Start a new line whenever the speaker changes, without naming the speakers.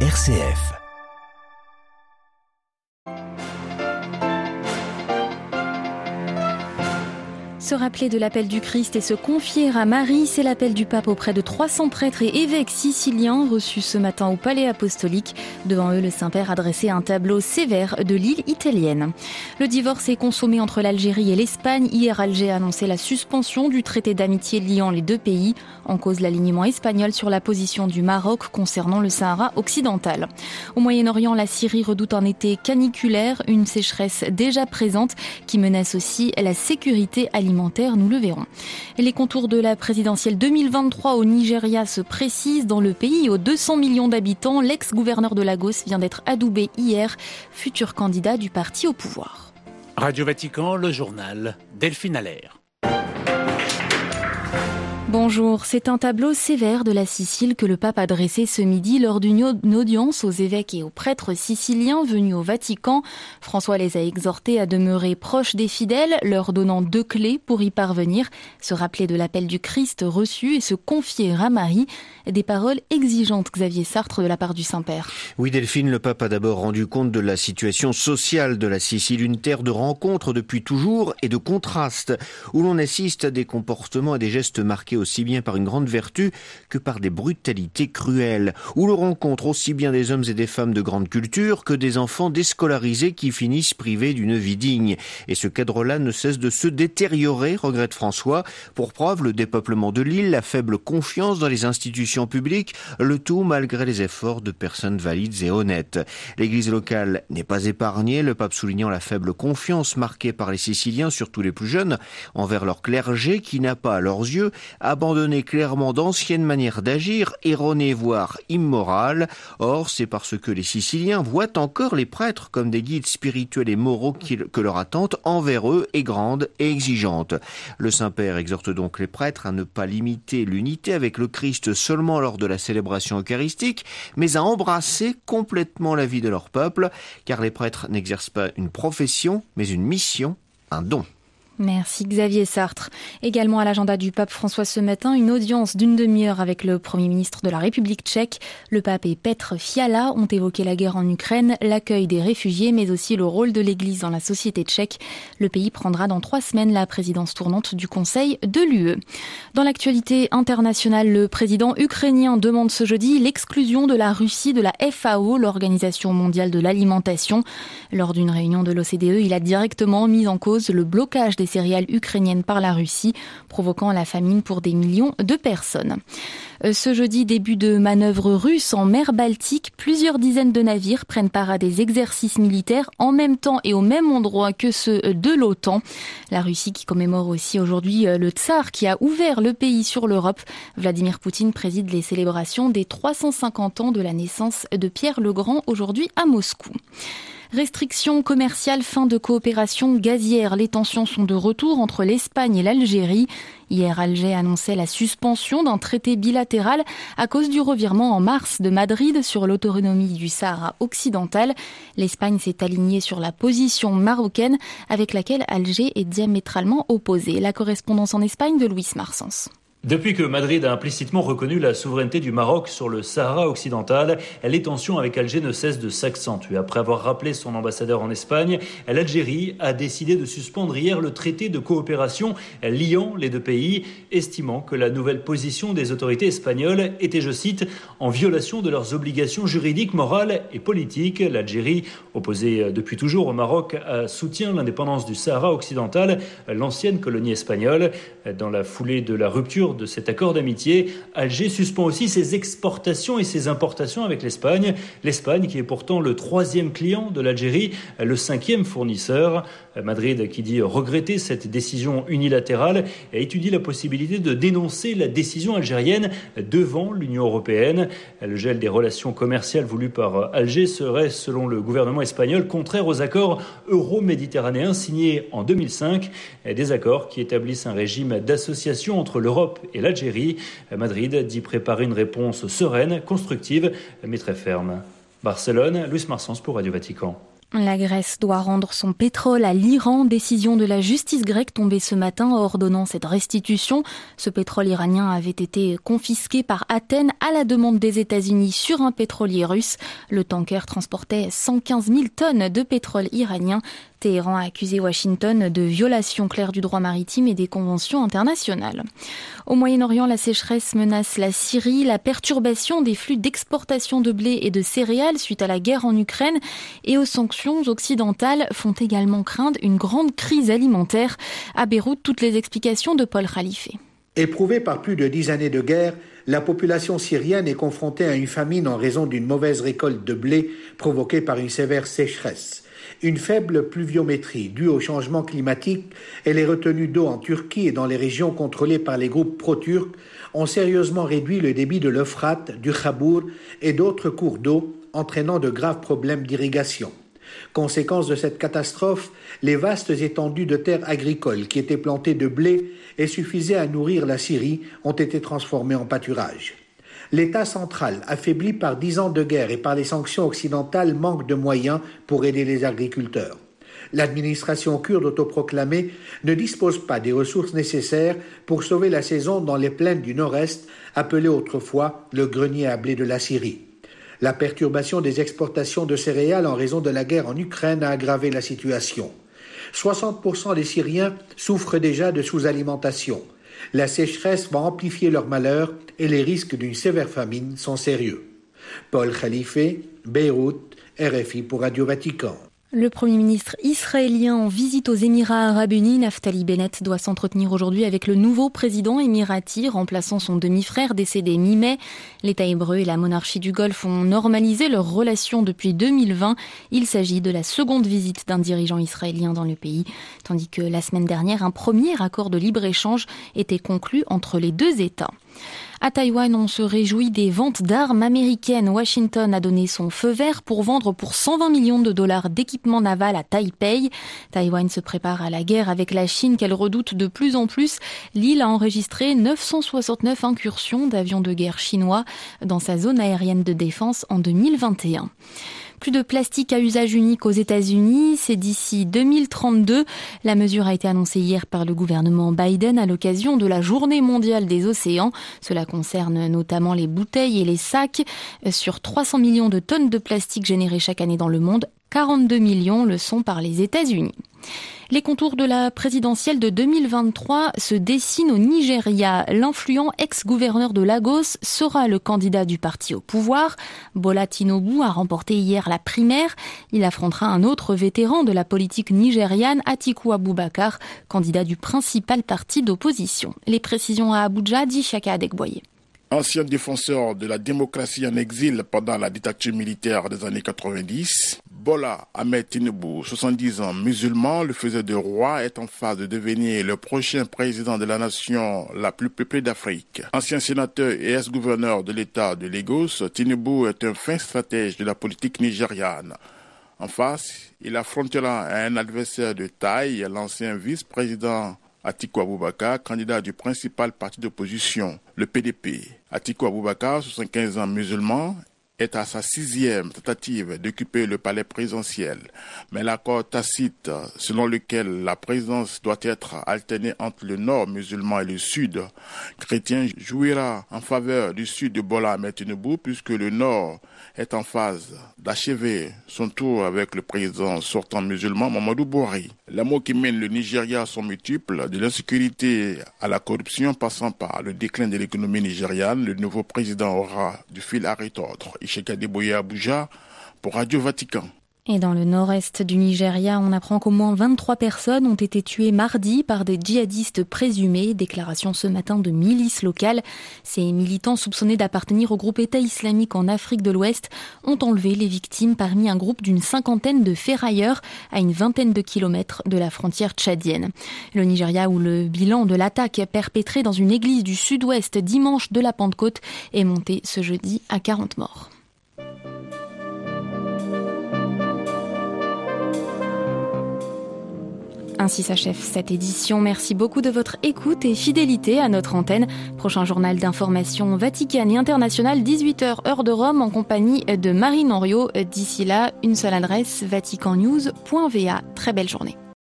RCF.
Se rappeler de l'appel du Christ et se confier à Marie, c'est l'appel du pape auprès de 300 prêtres et évêques siciliens reçus ce matin au palais apostolique. Devant eux, le Saint-Père a dressé un tableau sévère de l'île italienne. Le divorce est consommé entre l'Algérie et l'Espagne. Hier, Alger a annoncé la suspension du traité d'amitié liant les deux pays, en cause l'alignement espagnol sur la position du Maroc concernant le Sahara occidental. Au Moyen-Orient, la Syrie redoute un été caniculaire, une sécheresse déjà présente qui menace aussi la sécurité alimentaire nous le verrons. Les contours de la présidentielle 2023 au Nigeria se précisent. Dans le pays aux 200 millions d'habitants, l'ex-gouverneur de Lagos vient d'être adoubé hier, futur candidat du parti au pouvoir.
Radio Vatican, le journal Delphine Allaire.
Bonjour, c'est un tableau sévère de la Sicile que le pape a dressé ce midi lors d'une audience aux évêques et aux prêtres siciliens venus au Vatican. François les a exhortés à demeurer proches des fidèles, leur donnant deux clés pour y parvenir, se rappeler de l'appel du Christ reçu et se confier à Marie. Des paroles exigeantes, Xavier Sartre, de la part du Saint-Père.
Oui, Delphine, le pape a d'abord rendu compte de la situation sociale de la Sicile, une terre de rencontres depuis toujours et de contrastes, où l'on assiste à des comportements et des gestes marqués aussi bien par une grande vertu que par des brutalités cruelles, où l'on rencontre aussi bien des hommes et des femmes de grande culture que des enfants déscolarisés qui finissent privés d'une vie digne. Et ce cadre-là ne cesse de se détériorer, regrette François, pour preuve le dépeuplement de l'île, la faible confiance dans les institutions publiques, le tout malgré les efforts de personnes valides et honnêtes. L'église locale n'est pas épargnée, le pape soulignant la faible confiance marquée par les Siciliens, surtout les plus jeunes, envers leur clergé qui n'a pas, à leurs yeux, abandonné clairement d'anciennes manières d'agir, erronées voire immorales. Or, c'est parce que les Siciliens voient encore les prêtres comme des guides spirituels et moraux que leur attente envers eux est grande et exigeante. Le Saint-Père exhorte donc les prêtres à ne pas limiter l'unité avec le Christ seulement lors de la célébration eucharistique, mais à embrasser complètement la vie de leur peuple, car les prêtres n'exercent pas une profession, mais une mission, un don.
Merci Xavier Sartre. Également à l'agenda du pape François ce matin, une audience d'une demi-heure avec le Premier ministre de la République tchèque. Le pape et Petr Fiala ont évoqué la guerre en Ukraine, l'accueil des réfugiés, mais aussi le rôle de l'Église dans la société tchèque. Le pays prendra dans trois semaines la présidence tournante du Conseil de l'UE. Dans l'actualité internationale, le président ukrainien demande ce jeudi l'exclusion de la Russie de la FAO, l'Organisation mondiale de l'alimentation. Lors d'une réunion de l'OCDE, il a directement mis en cause le blocage des céréales ukrainiennes par la Russie, provoquant la famine pour des millions de personnes. Euh, ce jeudi, début de manœuvres russes en mer Baltique, plusieurs dizaines de navires prennent part à des exercices militaires en même temps et au même endroit que ceux de l'OTAN. La Russie qui commémore aussi aujourd'hui euh, le tsar qui a ouvert le pays sur l'Europe. Vladimir Poutine préside les célébrations des 350 ans de la naissance de Pierre le Grand aujourd'hui à Moscou. Restrictions commerciales, fin de coopération gazière. Les tensions sont de retour entre l'Espagne et l'Algérie. Hier, Alger annonçait la suspension d'un traité bilatéral à cause du revirement en mars de Madrid sur l'autonomie du Sahara occidental. L'Espagne s'est alignée sur la position marocaine avec laquelle Alger est diamétralement opposée. La correspondance en Espagne de Louis Marsens.
Depuis que Madrid a implicitement reconnu la souveraineté du Maroc sur le Sahara occidental, les tensions avec Alger ne cessent de s'accentuer. Après avoir rappelé son ambassadeur en Espagne, l'Algérie a décidé de suspendre hier le traité de coopération liant les deux pays, estimant que la nouvelle position des autorités espagnoles était, je cite, en violation de leurs obligations juridiques, morales et politiques. L'Algérie, opposée depuis toujours au Maroc, soutient l'indépendance du Sahara occidental, l'ancienne colonie espagnole. Dans la foulée de la rupture de cet accord d'amitié, Alger suspend aussi ses exportations et ses importations avec l'Espagne. L'Espagne qui est pourtant le troisième client de l'Algérie, le cinquième fournisseur. Madrid qui dit regretter cette décision unilatérale et étudie la possibilité de dénoncer la décision algérienne devant l'Union européenne. Le gel des relations commerciales voulu par Alger serait, selon le gouvernement espagnol, contraire aux accords euro-méditerranéens signés en 2005, des accords qui établissent un régime d'association entre l'Europe et l'Algérie. Madrid dit préparer une réponse sereine, constructive, mais très ferme. Barcelone, Luis Marsens pour Radio Vatican.
La Grèce doit rendre son pétrole à l'Iran. Décision de la justice grecque tombée ce matin ordonnant cette restitution. Ce pétrole iranien avait été confisqué par Athènes à la demande des États-Unis sur un pétrolier russe. Le tanker transportait 115 000 tonnes de pétrole iranien. Téhéran a accusé Washington de violation claire du droit maritime et des conventions internationales. Au Moyen-Orient, la sécheresse menace la Syrie, la perturbation des flux d'exportation de blé et de céréales suite à la guerre en Ukraine et aux sanctions occidentales font également craindre une grande crise alimentaire. À Beyrouth, toutes les explications de Paul Khalife.
Éprouvée par plus de dix années de guerre, la population syrienne est confrontée à une famine en raison d'une mauvaise récolte de blé provoquée par une sévère sécheresse. Une faible pluviométrie due au changement climatique et les retenues d'eau en Turquie et dans les régions contrôlées par les groupes pro-turcs ont sérieusement réduit le débit de l'Euphrate, du Khabour et d'autres cours d'eau, entraînant de graves problèmes d'irrigation. Conséquence de cette catastrophe, les vastes étendues de terres agricoles qui étaient plantées de blé et suffisaient à nourrir la Syrie ont été transformées en pâturage. L'État central, affaibli par dix ans de guerre et par les sanctions occidentales, manque de moyens pour aider les agriculteurs. L'administration kurde autoproclamée ne dispose pas des ressources nécessaires pour sauver la saison dans les plaines du nord-est, appelées autrefois le grenier à blé de la Syrie. La perturbation des exportations de céréales en raison de la guerre en Ukraine a aggravé la situation. 60% des Syriens souffrent déjà de sous-alimentation. La sécheresse va amplifier leur malheur et les risques d'une sévère famine sont sérieux. Paul Khalife, Beyrouth, RFI pour Radio Vatican.
Le Premier ministre israélien en visite aux Émirats arabes unis, Naftali Bennett, doit s'entretenir aujourd'hui avec le nouveau président émirati, remplaçant son demi-frère décédé mi-mai. L'État hébreu et la monarchie du Golfe ont normalisé leurs relations depuis 2020. Il s'agit de la seconde visite d'un dirigeant israélien dans le pays, tandis que la semaine dernière, un premier accord de libre-échange était conclu entre les deux États. À Taïwan, on se réjouit des ventes d'armes américaines. Washington a donné son feu vert pour vendre pour 120 millions de dollars d'équipements naval à Taipei. Taïwan se prépare à la guerre avec la Chine qu'elle redoute de plus en plus. L'île a enregistré 969 incursions d'avions de guerre chinois dans sa zone aérienne de défense en 2021. Plus de plastique à usage unique aux États-Unis, c'est d'ici 2032. La mesure a été annoncée hier par le gouvernement Biden à l'occasion de la Journée mondiale des océans. Cela concerne notamment les bouteilles et les sacs. Sur 300 millions de tonnes de plastique générées chaque année dans le monde, 42 millions le sont par les États-Unis. Les contours de la présidentielle de 2023 se dessinent au Nigeria. L'influent ex-gouverneur de Lagos sera le candidat du parti au pouvoir. Bola Tinubu a remporté hier la primaire. Il affrontera un autre vétéran de la politique nigériane, Atiku Abubakar, candidat du principal parti d'opposition. Les précisions à Abuja, dit Chaka Adekboye.
Ancien défenseur de la démocratie en exil pendant la dictature militaire des années 90, Bola Ahmed Tinubu, 70 ans, musulman, le faisait de roi, est en phase de devenir le prochain président de la nation la plus peuplée d'Afrique. Ancien sénateur et ex-gouverneur de l'État de Lagos, Tinubu est un fin stratège de la politique nigériane. En face, il affrontera un adversaire de taille, l'ancien vice-président Atiku Abubakar, candidat du principal parti d'opposition, le PDP. Atiku Abubakar, 75 ans musulman, est à sa sixième tentative d'occuper le palais présidentiel. Mais l'accord tacite selon lequel la présidence doit être alternée entre le nord musulman et le sud chrétien jouira en faveur du sud de Bola Ahmed puisque le nord est en phase d'achever son tour avec le président sortant musulman Mamadou Bouhari. Les mots qui mènent le Nigeria sont multiples, de l'insécurité à la corruption passant par le déclin de l'économie nigériane. Le nouveau président aura du fil à retordre. Deboye Abuja pour Radio Vatican.
Et dans le nord-est du Nigeria, on apprend qu'au moins 23 personnes ont été tuées mardi par des djihadistes présumés. Déclaration ce matin de milices locales. Ces militants soupçonnés d'appartenir au groupe État islamique en Afrique de l'Ouest ont enlevé les victimes parmi un groupe d'une cinquantaine de ferrailleurs à une vingtaine de kilomètres de la frontière tchadienne. Le Nigeria où le bilan de l'attaque perpétrée dans une église du sud-ouest dimanche de la Pentecôte est monté ce jeudi à 40 morts. Ainsi s'achève cette édition. Merci beaucoup de votre écoute et fidélité à notre antenne. Prochain journal d'information Vatican et international, 18h heure de Rome en compagnie de Marine Henriot. D'ici là, une seule adresse, vaticannews.va. Très belle journée.